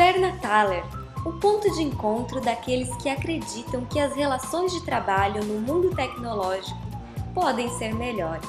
Taverna Thaler, o ponto de encontro daqueles que acreditam que as relações de trabalho no mundo tecnológico podem ser melhores.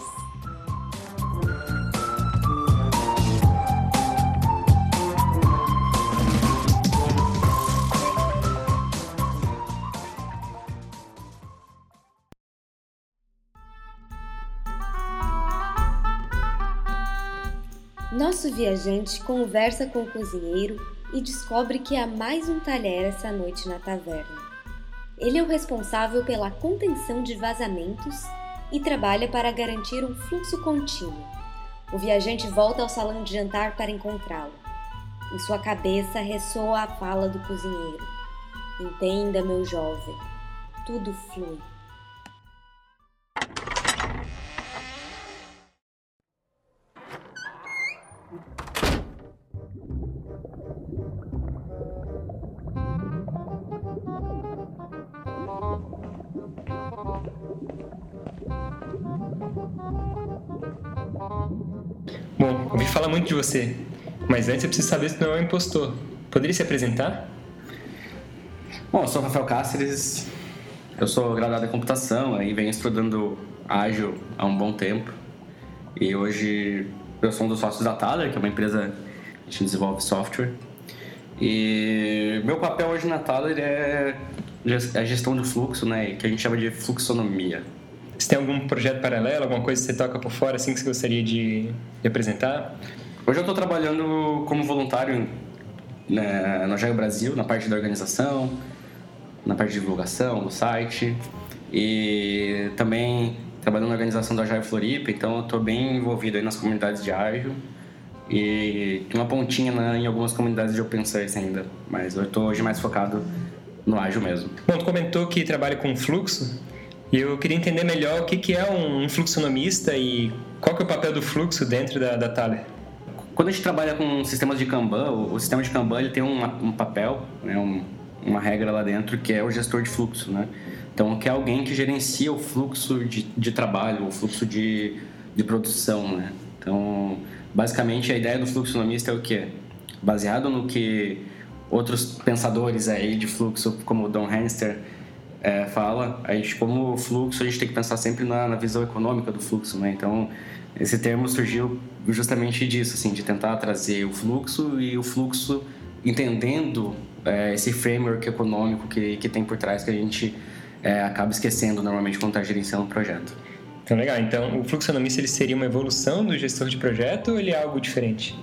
Nosso viajante conversa com o cozinheiro e descobre que há mais um talher essa noite na taverna. Ele é o responsável pela contenção de vazamentos e trabalha para garantir um fluxo contínuo. O viajante volta ao salão de jantar para encontrá-lo. Em sua cabeça ressoa a fala do cozinheiro: Entenda, meu jovem, tudo flui. Muito de você, mas antes eu preciso saber se não é um impostor. Poderia se apresentar? Bom, eu sou Rafael Cáceres, eu sou graduado em computação e venho estudando ágil há um bom tempo. E hoje eu sou um dos sócios da Thaler, que é uma empresa que desenvolve software. E meu papel hoje na Thaler é a gestão de fluxo, né, que a gente chama de fluxonomia. Você tem algum projeto paralelo, alguma coisa que você toca por fora assim que você gostaria de, de apresentar? Hoje eu estou trabalhando como voluntário né, no Agile Brasil, na parte da organização, na parte de divulgação do site e também trabalhando na organização do Agile Floripa, então eu estou bem envolvido aí nas comunidades de Agile e tem uma pontinha né, em algumas comunidades de Open Source ainda, mas eu estou hoje mais focado no ágil mesmo. Bom, tu comentou que trabalha com fluxo e eu queria entender melhor o que, que é um fluxonomista e qual que é o papel do fluxo dentro da, da Thaler. Quando a gente trabalha com sistemas de Kanban, o, o sistema de Kanban ele tem um, um papel, né, um, uma regra lá dentro que é o gestor de fluxo, né? Então, que é alguém que gerencia o fluxo de, de trabalho, o fluxo de, de produção, né? Então, basicamente, a ideia do fluxonomista é o quê? Baseado no que outros pensadores aí de fluxo, como o Don Hanster, é, fala, a gente, como fluxo, a gente tem que pensar sempre na, na, visão econômica do fluxo, né? Então, esse termo surgiu justamente disso, assim, de tentar trazer o fluxo e o fluxo entendendo é, esse framework econômico que, que tem por trás que a gente é, acaba esquecendo normalmente quando está gerenciando um projeto. Então, legal. Então, o fluxonomista ele seria uma evolução do gestor de projeto ou ele é algo diferente?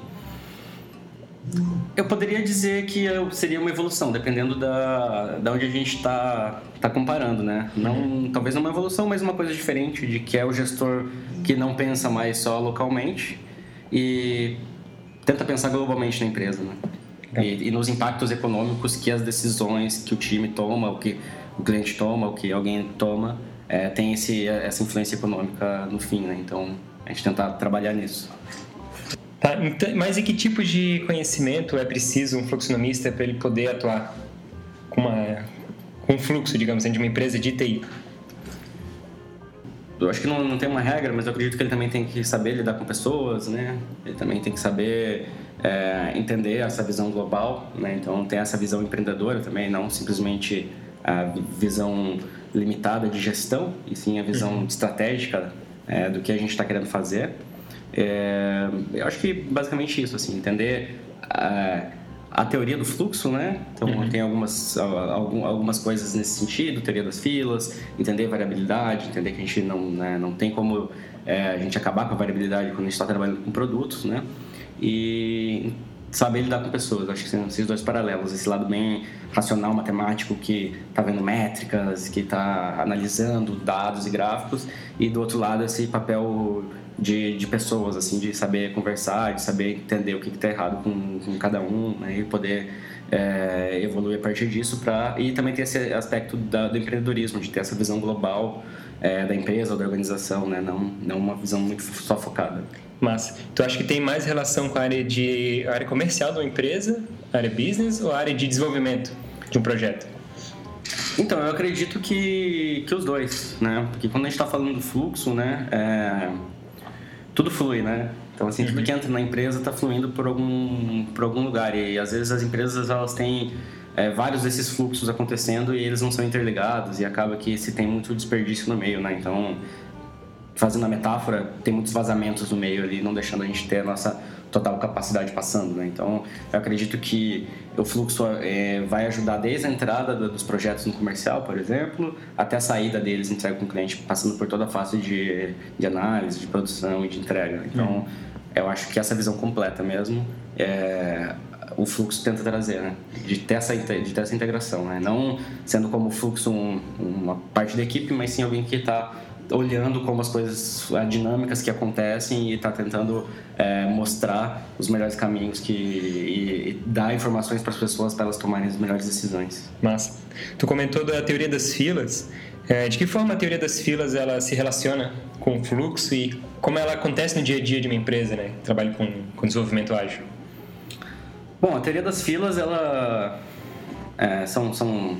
Eu poderia dizer que seria uma evolução, dependendo da, da onde a gente está tá comparando, né? Não, uhum. Talvez não uma evolução, mas uma coisa diferente, de que é o gestor que não pensa mais só localmente e tenta pensar globalmente na empresa, né? É. E, e, nos impactos econômicos que as decisões que o time toma, o que o cliente toma, o que alguém toma, é, tem esse, essa influência econômica no fim, né? Então, a gente tentar trabalhar nisso. Tá, então, mas e que tipo de conhecimento é preciso um fluxonomista para ele poder atuar com, uma, com um fluxo, digamos assim, de uma empresa de TI? Eu acho que não, não tem uma regra, mas eu acredito que ele também tem que saber lidar com pessoas, né? Ele também tem que saber é, entender essa visão global, né? Então tem essa visão empreendedora também, não simplesmente a visão limitada de gestão, e sim a visão uhum. estratégica é, do que a gente está querendo fazer. É, eu acho que basicamente isso, assim, entender a, a teoria do fluxo, né? Então uhum. tem algumas, algumas coisas nesse sentido, teoria das filas, entender variabilidade, entender que a gente não, né, não tem como é, a gente acabar com a variabilidade quando a gente está trabalhando com produtos, né? E saber lidar com pessoas. Acho que são esses dois paralelos. Esse lado bem racional, matemático, que está vendo métricas, que está analisando dados e gráficos, e do outro lado esse papel de, de pessoas, assim, de saber conversar, de saber entender o que está errado com, com, cada um, né, e poder é, evoluir a partir disso. Pra, e também ter esse aspecto da, do empreendedorismo, de ter essa visão global é, da empresa ou da organização, né, não, não uma visão muito só focada. Mas tu acha que tem mais relação com a área de a área comercial de uma empresa, área business ou a área de desenvolvimento de um projeto? Então, eu acredito que, que os dois, né? Porque quando a gente está falando do fluxo, né? É tudo flui, né? Então, assim, tudo que entra na empresa está fluindo por algum, por algum lugar. E, às vezes, as empresas, elas têm é, vários desses fluxos acontecendo e eles não são interligados e acaba que se tem muito desperdício no meio, né? Então, fazendo a metáfora, tem muitos vazamentos no meio ali, não deixando a gente ter a nossa total capacidade passando, né? Então, eu acredito que o fluxo é, vai ajudar desde a entrada dos projetos no comercial, por exemplo, até a saída deles entrega com o cliente, passando por toda a fase de, de análise, de produção e de entrega. Então, eu acho que essa visão completa mesmo é, o fluxo tenta trazer, né? De ter essa, de ter essa integração, né? Não sendo como fluxo um, uma parte da equipe, mas sim alguém que está olhando como as coisas, as dinâmicas que acontecem e está tentando é, mostrar os melhores caminhos que, e, e dar informações para as pessoas para elas tomarem as melhores decisões. Massa. Tu comentou da teoria das filas. É, de que forma a teoria das filas ela se relaciona com o fluxo e como ela acontece no dia a dia de uma empresa, né? Trabalho com, com desenvolvimento ágil. Bom, a teoria das filas, ela é, são, são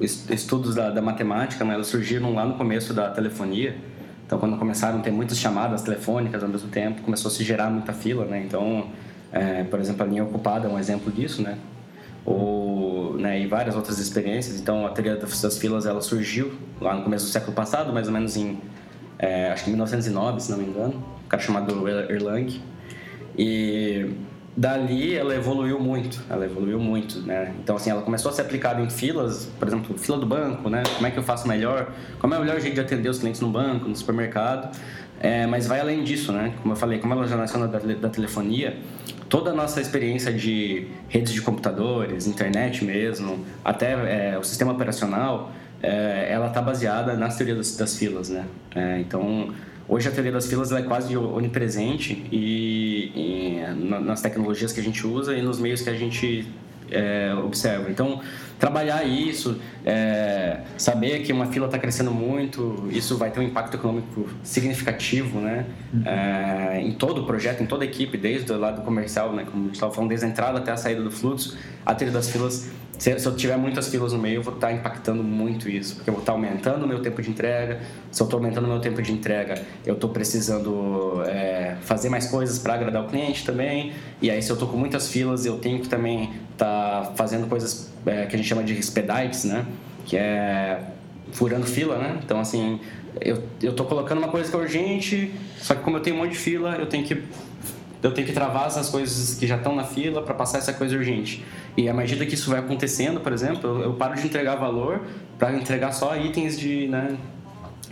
estudos da, da matemática, né, elas surgiram lá no começo da telefonia. Então, quando começaram a ter muitas chamadas telefônicas ao mesmo tempo, começou a se gerar muita fila, né? Então, é, por exemplo, a linha ocupada é um exemplo disso, né? Ou, né, e várias outras experiências. Então, a teoria das filas ela surgiu lá no começo do século passado, mais ou menos em, é, acho que 1909, se não me engano, um cara chamado Erlang. E dali ela evoluiu muito, ela evoluiu muito, né? Então assim, ela começou a ser aplicada em filas, por exemplo, fila do banco, né? Como é que eu faço melhor? Como é o melhor jeito de atender os clientes no banco, no supermercado? É, mas vai além disso, né? Como eu falei, como ela já nasceu da, da telefonia, toda a nossa experiência de redes de computadores, internet mesmo, até é, o sistema operacional, é, ela está baseada na teoria das, das filas, né? É, então Hoje a teoria das filas é quase onipresente e, e, nas tecnologias que a gente usa e nos meios que a gente é, observa. Então, trabalhar isso, é, saber que uma fila está crescendo muito, isso vai ter um impacto econômico significativo, né? É, em todo o projeto, em toda a equipe, desde o lado comercial, né? Como a gente estava falando, desde a entrada até a saída do fluxo, a teoria das filas se, eu tiver muitas filas no meio, eu vou estar impactando muito isso, porque eu vou estar aumentando o meu tempo de entrega. Se eu estou aumentando o meu tempo de entrega, eu estou precisando é, fazer mais coisas para agradar o cliente também. E aí, se eu estou com muitas filas, eu tenho que também tá fazendo coisas é, que a gente chama de expedites, né? Que é furando fila, né? Então, assim, eu, eu tô colocando uma coisa que é urgente, só que como eu tenho um monte de fila, eu tenho que eu tenho que travar essas coisas que já estão na fila para passar essa coisa urgente. E à medida que isso vai acontecendo, por exemplo, eu, eu paro de entregar valor para entregar só itens de, né,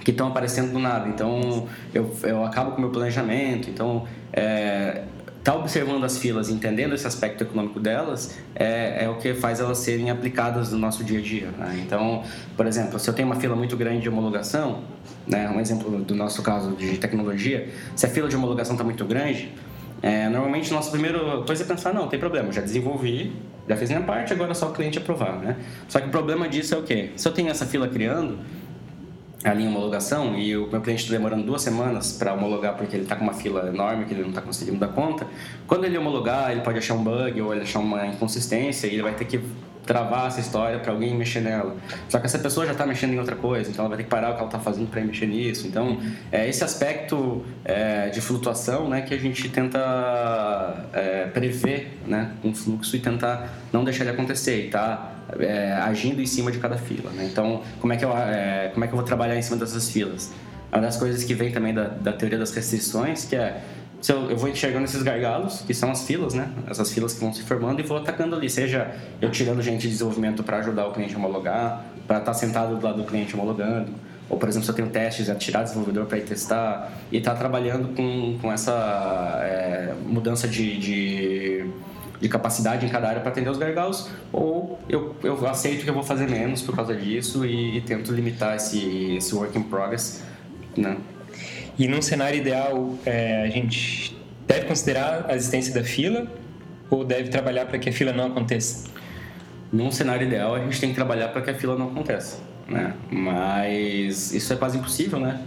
que estão aparecendo do nada. Então, eu, eu acabo com o meu planejamento. Então, é, tá observando as filas, entendendo esse aspecto econômico delas, é, é o que faz elas serem aplicadas no nosso dia a dia. Né? Então, por exemplo, se eu tenho uma fila muito grande de homologação, né, um exemplo do nosso caso de tecnologia, se a fila de homologação está muito grande, é, normalmente, nossa primeira coisa é pensar, não, tem problema, já desenvolvi, já fiz minha parte, agora é só o cliente aprovar, né? Só que o problema disso é o quê? Se eu tenho essa fila criando, ali em homologação, e o meu cliente está demorando duas semanas para homologar porque ele está com uma fila enorme que ele não está conseguindo dar conta, quando ele homologar, ele pode achar um bug ou ele achar uma inconsistência e ele vai ter que travar essa história para alguém mexer nela. Só que essa pessoa já está mexendo em outra coisa, então ela vai ter que parar o que ela está fazendo para mexer nisso. Então, é esse aspecto é, de flutuação né, que a gente tenta é, prever né, um fluxo e tentar não deixar ele acontecer e tá é, agindo em cima de cada fila. Né? Então, como é, que eu, é, como é que eu vou trabalhar em cima dessas filas? Uma das coisas que vem também da, da teoria das restrições, que é se eu, eu vou enxergando esses gargalos, que são as filas, né? Essas filas que vão se formando e vou atacando ali. Seja eu tirando gente de desenvolvimento para ajudar o cliente a homologar, para estar tá sentado do lado do cliente homologando. Ou, por exemplo, se eu tenho testes, é tirar desenvolvedor para ir testar. E estar tá trabalhando com, com essa é, mudança de, de, de, capacidade em cada área para atender os gargalos. Ou eu, eu aceito que eu vou fazer menos por causa disso e, e tento limitar esse, esse work in progress, né? E num cenário ideal, é, a gente deve considerar a existência da fila ou deve trabalhar para que a fila não aconteça? Num cenário ideal, a gente tem que trabalhar para que a fila não aconteça, né? Mas isso é quase impossível, né?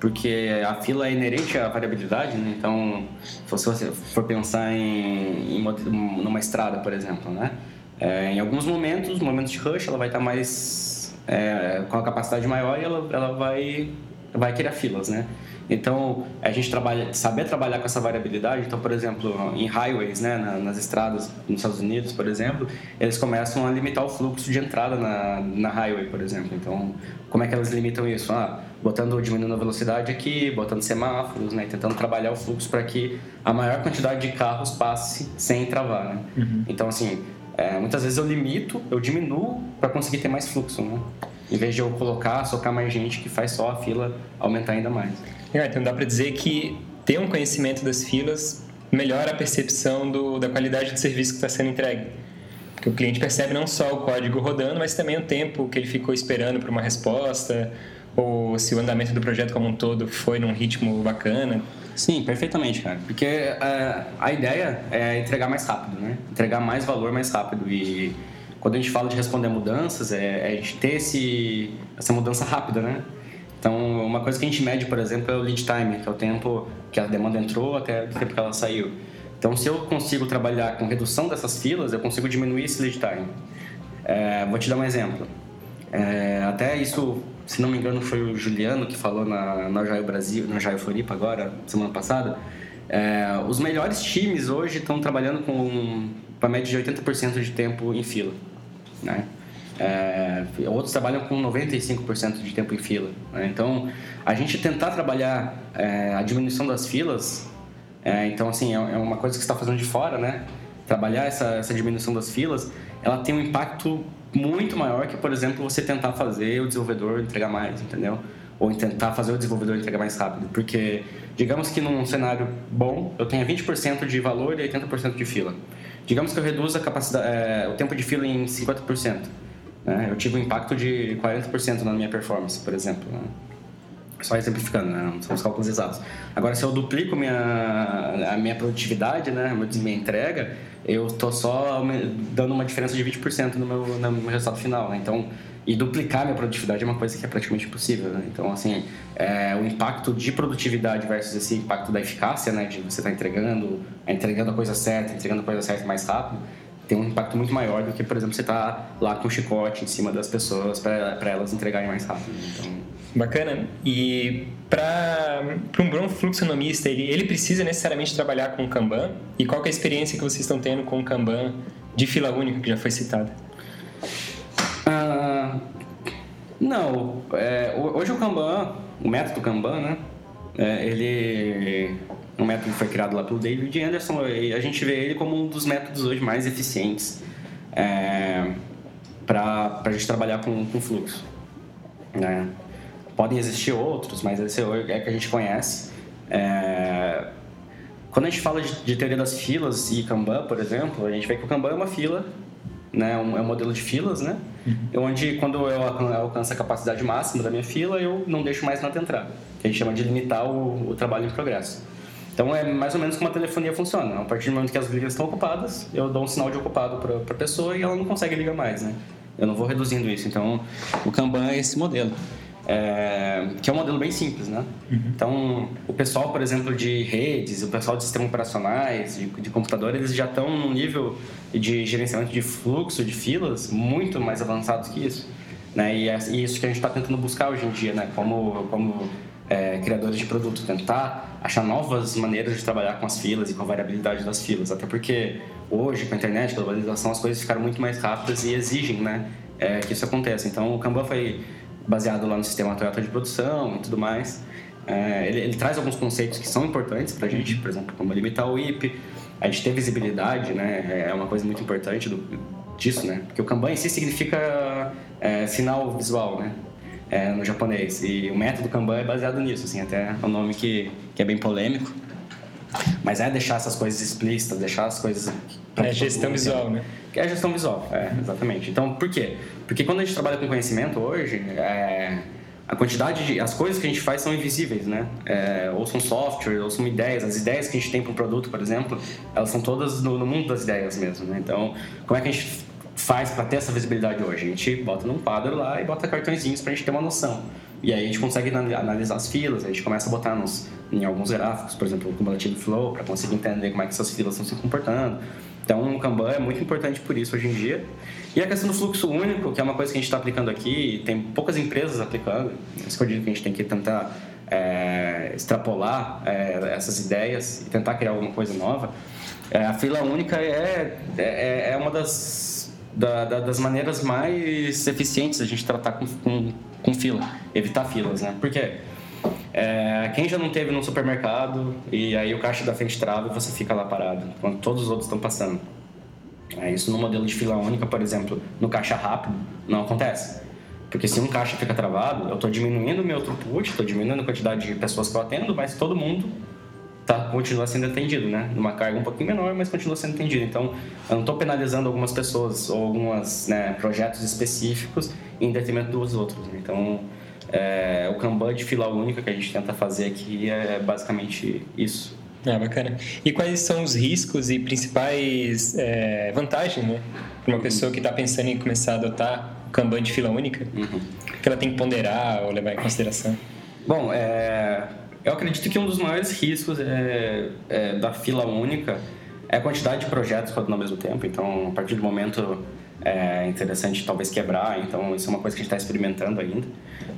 Porque a fila é inerente à variabilidade, né? Então, se você for pensar em, em numa estrada, por exemplo, né? É, em alguns momentos, momentos de rush, ela vai estar mais é, com a capacidade maior e ela, ela vai vai criar filas, né? Então, a gente trabalha, saber trabalhar com essa variabilidade. Então, por exemplo, em highways, né, nas estradas nos Estados Unidos, por exemplo, eles começam a limitar o fluxo de entrada na, na highway, por exemplo. Então, como é que elas limitam isso? Ah, botando, diminuindo a velocidade aqui, botando semáforos, né, tentando trabalhar o fluxo para que a maior quantidade de carros passe sem travar, né? Uhum. Então, assim, é, muitas vezes eu limito, eu diminuo para conseguir ter mais fluxo, né? Em vez de eu colocar, socar mais gente que faz só a fila aumentar ainda mais. É, então dá para dizer que ter um conhecimento das filas melhora a percepção do, da qualidade do serviço que está sendo entregue. Porque o cliente percebe não só o código rodando, mas também o tempo que ele ficou esperando por uma resposta, ou se o andamento do projeto como um todo foi num ritmo bacana. Sim, perfeitamente, cara. Porque é, a ideia é entregar mais rápido, né? Entregar mais valor mais rápido. E quando a gente fala de responder mudanças, é, é a gente ter esse, essa mudança rápida, né? Então, uma coisa que a gente mede, por exemplo, é o lead time, que é o tempo que a demanda entrou até o tempo que ela saiu. Então, se eu consigo trabalhar com redução dessas filas, eu consigo diminuir esse lead time. É, vou te dar um exemplo. É, até isso, se não me engano, foi o Juliano que falou na, na Jaio Brasil, na Jaio Floripa agora, semana passada. É, os melhores times hoje estão trabalhando com uma média de 80% de tempo em fila. Né? É, outros trabalham com 95% de tempo em fila. Né? Então, a gente tentar trabalhar é, a diminuição das filas, é, então, assim, é, é uma coisa que você está fazendo de fora, né? Trabalhar essa, essa diminuição das filas, ela tem um impacto muito maior que, por exemplo, você tentar fazer o desenvolvedor entregar mais, entendeu? Ou tentar fazer o desenvolvedor entregar mais rápido. Porque, digamos que num cenário bom, eu tenha 20% de valor e 80% de fila. Digamos que eu reduza a capacidade, é, o tempo de fila em 50%. Né? Eu tive um impacto de 40% na minha performance, por exemplo. Né? Só exemplificando, né? não são os cálculos exatos. Agora, se eu duplico minha, a minha produtividade, né? minha entrega, eu estou só dando uma diferença de 20% no meu, no meu resultado final. Né? Então, e duplicar minha produtividade é uma coisa que é praticamente impossível. Né? Então, assim, é, o impacto de produtividade versus esse impacto da eficácia, né? de você estar tá entregando, entregando a coisa certa, entregando a coisa certa mais rápido, tem um impacto muito maior do que, por exemplo, você tá lá com um chicote em cima das pessoas para elas entregarem mais rápido. Então... Bacana. E para um bom fluxonomista, ele, ele precisa necessariamente trabalhar com Kanban? E qual é a experiência que vocês estão tendo com o Kanban de fila única, que já foi citada? Ah, não. É, hoje o Kanban, o método Kanban, né? É, ele um método que foi criado lá pelo David Anderson, a gente vê ele como um dos métodos hoje mais eficientes é, para a gente trabalhar com, com fluxo. Né? Podem existir outros, mas esse é o que a gente conhece. É, quando a gente fala de, de, teoria das filas e Kanban, por exemplo, a gente vê que o Kanban é uma fila, né? Um, é um modelo de filas, né? Uhum. Onde quando eu alcanço a capacidade máxima da minha fila, eu não deixo mais nada entrar. Que a gente chama de limitar o, o trabalho em progresso. Então é mais ou menos como a telefonia funciona. A partir do momento que as ligas estão ocupadas, eu dou um sinal de ocupado para a pessoa e ela não consegue ligar mais, né? Eu não vou reduzindo isso. Então o Kanban é esse modelo. É, que é um modelo bem simples, né? Uhum. Então, o pessoal, por exemplo, de redes, o pessoal de sistemas operacionais, de, de computador, eles já estão num nível de gerenciamento de fluxo, de filas, muito mais avançados que isso. Né? E é isso que a gente está tentando buscar hoje em dia, né? Como, como é, criadores de produto, tentar achar novas maneiras de trabalhar com as filas e com a variabilidade das filas, até porque hoje com a internet, com a globalização, as coisas ficaram muito mais rápidas e exigem, né, é, que isso aconteça. Então o Kanban foi baseado lá no sistema Toyota de produção e tudo mais. É, ele, ele, traz alguns conceitos que são importantes para a gente, por exemplo, como limitar o IP, a gente ter visibilidade, né, é uma coisa muito importante do, disso, né, porque o Kanban em si significa é, sinal visual, né, é, no japonês. E o método Kanban é baseado nisso, assim, até é um nome que, que é bem polêmico. Mas é deixar essas coisas explícitas, deixar as coisas... É gestão visual, né? Que é gestão visual, é, exatamente. Então, por quê? Porque quando a gente trabalha com conhecimento hoje, é, a quantidade de... As coisas que a gente faz são invisíveis, né? É, ou são software, ou são ideias. As ideias que a gente tem para um produto, por exemplo, elas são todas no, no mundo das ideias mesmo, né? Então, como é que a gente faz para ter essa visibilidade hoje? A gente bota num quadro lá e bota cartõezinhos para a gente ter uma noção. E aí a gente consegue analisar as filas, a gente começa a botar nos, em alguns gráficos, por exemplo, o cumulativo flow, para conseguir entender como é que essas filas estão se comportando. Então, o Kanban é muito importante por isso hoje em dia. E a questão do fluxo único, que é uma coisa que a gente está aplicando aqui, tem poucas empresas aplicando, isso que que a gente tem que tentar é, extrapolar é, essas ideias e tentar criar alguma coisa nova. É, a fila única é, é, é uma das, da, da, das maneiras mais eficientes a gente tratar com, com, com fila, evitar filas, né? Porque é, quem já não teve num supermercado e aí o caixa da frente trava e você fica lá parado, quando todos os outros estão passando. É, isso no modelo de fila única, por exemplo, no caixa rápido, não acontece. Porque se um caixa fica travado, eu estou diminuindo o meu throughput, estou diminuindo a quantidade de pessoas que eu atendo, mas todo mundo tá, continua sendo atendido, né? Numa carga um pouquinho menor, mas continua sendo atendido. Então, eu não estou penalizando algumas pessoas ou alguns né, projetos específicos em detrimento dos outros. Né? Então, é, o Kanban de fila única que a gente tenta fazer aqui é basicamente isso. Ah, bacana. E quais são os riscos e principais é, vantagens, né? Para uma pessoa que está pensando em começar a adotar o Kanban de fila única? Uhum. Que ela tem que ponderar ou levar em consideração? Bom, é, eu acredito que um dos maiores riscos é, é, da fila única é a quantidade de projetos rodando ao mesmo tempo. Então, a partir do momento é interessante talvez quebrar. Então, isso é uma coisa que a gente está experimentando ainda.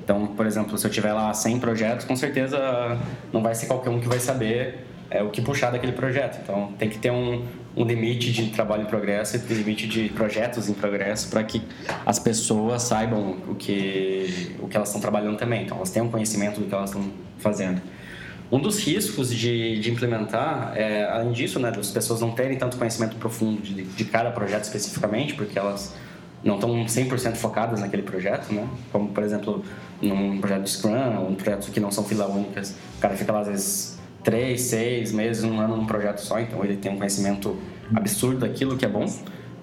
Então, por exemplo, se eu tiver lá 100 projetos, com certeza não vai ser qualquer um que vai saber é, o que puxar daquele projeto. Então, tem que ter um, um limite de trabalho em progresso e um limite de projetos em progresso para que as pessoas saibam o que, o que elas estão trabalhando também. Então, elas tenham conhecimento do que elas estão fazendo. Um dos riscos de, de implementar, é, além disso, né, das pessoas não terem tanto conhecimento profundo de, de cada projeto especificamente, porque elas não estão 100% focadas naquele projeto, né? Como, por exemplo, num projeto de Scrum, um projeto que não são fila únicas, o cara fica lá, às vezes, três, seis meses, um ano num projeto só, então ele tem um conhecimento absurdo daquilo que é bom.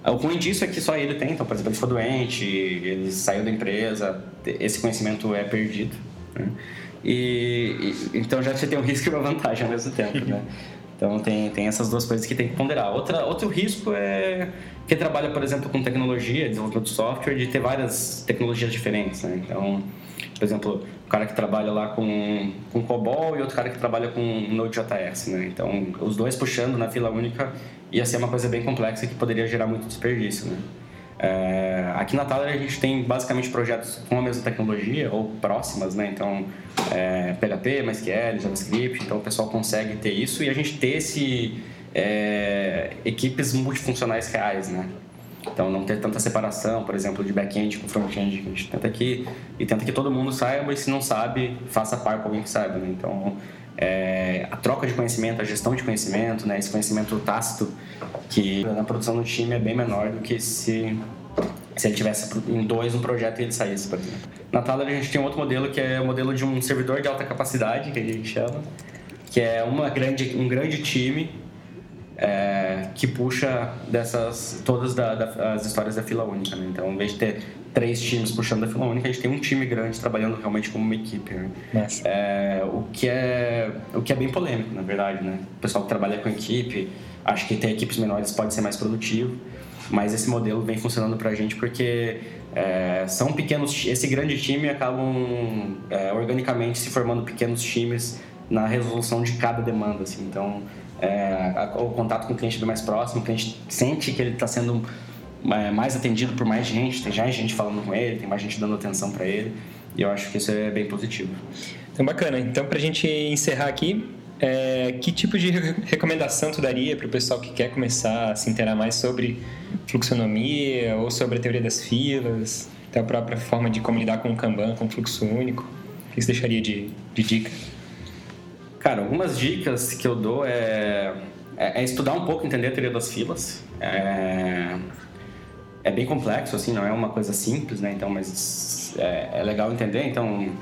O ruim disso é que só ele tem, então, por exemplo, ele ficou doente, ele saiu da empresa, esse conhecimento é perdido. Né? E, e, então já você tem um risco e uma vantagem ao mesmo tempo, né? Então tem, tem essas duas coisas que tem que ponderar. Outra, outro risco é quem trabalha, por exemplo, com tecnologia, desenvolvimento de software, de ter várias tecnologias diferentes, né? Então, por exemplo, o cara que trabalha lá com, com COBOL e outro cara que trabalha com Node.js, né? Então, os dois puxando na fila única ia ser uma coisa bem complexa que poderia gerar muito desperdício, né? É, aqui na Thaler a gente tem basicamente projetos com a mesma tecnologia ou próximas, né? Então, é, PHP, MySQL, JavaScript, então o pessoal consegue ter isso e a gente ter esse é, equipes multifuncionais reais, né? Então, não ter tanta separação, por exemplo, de back-end com front-end que a gente tenta aqui e tenta que todo mundo saiba e se não sabe, faça par com alguém que saiba, né? Então, é, a troca de conhecimento, a gestão de conhecimento, né? Esse conhecimento tácito que na produção do time é bem menor do que se se ele tivesse em dois um projeto e ele saísse, por exemplo. Na Thaler a gente tem outro modelo que é o modelo de um servidor de alta capacidade, que a gente chama, que é uma grande, um grande time é, que puxa dessas todas da, da, as histórias da fila única. Né? Então, em vez de ter três times puxando da fila única, a gente tem um time grande trabalhando realmente como uma equipe. Né? É, o que é o que é bem polêmico, na verdade, né? O pessoal que trabalha com equipe, acho que ter equipes menores pode ser mais produtivo, mas esse modelo vem funcionando para a gente porque é, são pequenos. Esse grande time acabam é, organicamente se formando pequenos times na resolução de cada demanda, assim. Então é, o contato com o cliente mais próximo, o cliente sente que ele está sendo é, mais atendido por mais gente, tem já gente falando com ele, tem mais gente dando atenção para ele, e eu acho que isso é bem positivo. Então, bacana. Então, para a gente encerrar aqui, é, que tipo de recomendação tu daria para o pessoal que quer começar a se inteirar mais sobre fluxonomia ou sobre a teoria das filas, até a própria forma de como lidar com o Kanban, com o fluxo único? O que você deixaria de, de dica? Cara, algumas dicas que eu dou é, é, é estudar um pouco, entender a teoria das filas. É, é, bem complexo, assim, não é uma coisa simples, né? Então, mas é, é legal entender. Então,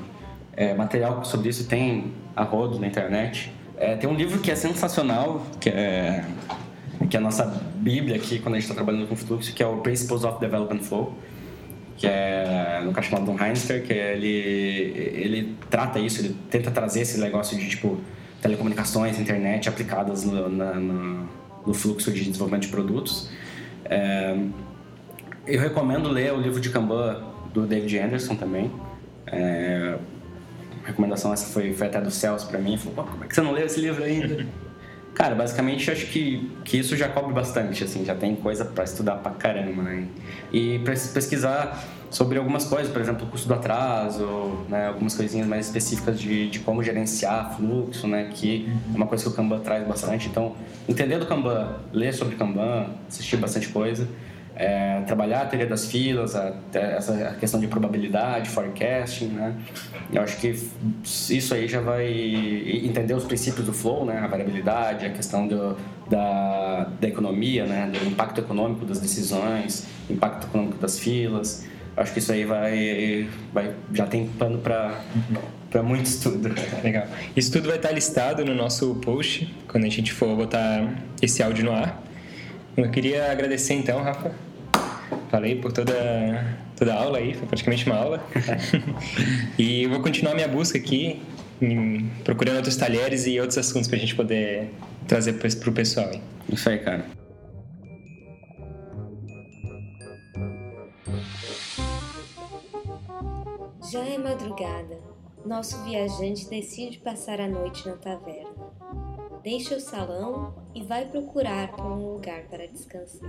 é, material sobre isso tem a rodo na internet. É, tem um livro que é sensacional, que é, que é a nossa bíblia aqui, quando a gente está trabalhando com fluxo, que é o Principles of Development Flow que é no caso chamado Don Heinster, que ele, ele trata isso, ele tenta trazer esse negócio de tipo telecomunicações, internet aplicadas no, na, no, no fluxo de desenvolvimento de produtos. É, eu recomendo ler o livro de Kanban do David Anderson também. É, recomendação essa foi, foi até do Celso para mim. Falou, como é que você não leu esse livro ainda? Cara, basicamente eu acho que, que isso já cobre bastante, assim, já tem coisa para estudar pra caramba, né? E pesquisar sobre algumas coisas, por exemplo, o custo do atraso, né? algumas coisinhas mais específicas de, de como gerenciar fluxo, né? Que é uma coisa que o Kanban traz bastante. Então, entender do Kanban, ler sobre Kanban, assistir bastante coisa é, trabalhar a teoria das filas, a, essa questão de probabilidade, forecasting, né? Eu acho que isso aí já vai entender os princípios do flow, né? A variabilidade, a questão do, da, da economia, né? Do impacto econômico das decisões, impacto econômico das filas. Eu acho que isso aí vai, vai já tem pano para para muito estudo. Legal. Isso tudo vai estar listado no nosso post quando a gente for botar esse áudio no ar. Eu queria agradecer então, Rafa. Falei por toda, toda a aula aí, foi praticamente uma aula. e eu vou continuar minha busca aqui, procurando outros talheres e outros assuntos para a gente poder trazer para o pessoal. Hein? Isso aí, cara. Já é madrugada. Nosso viajante decide passar a noite na taverna deixa o salão e vai procurar por um lugar para descansar.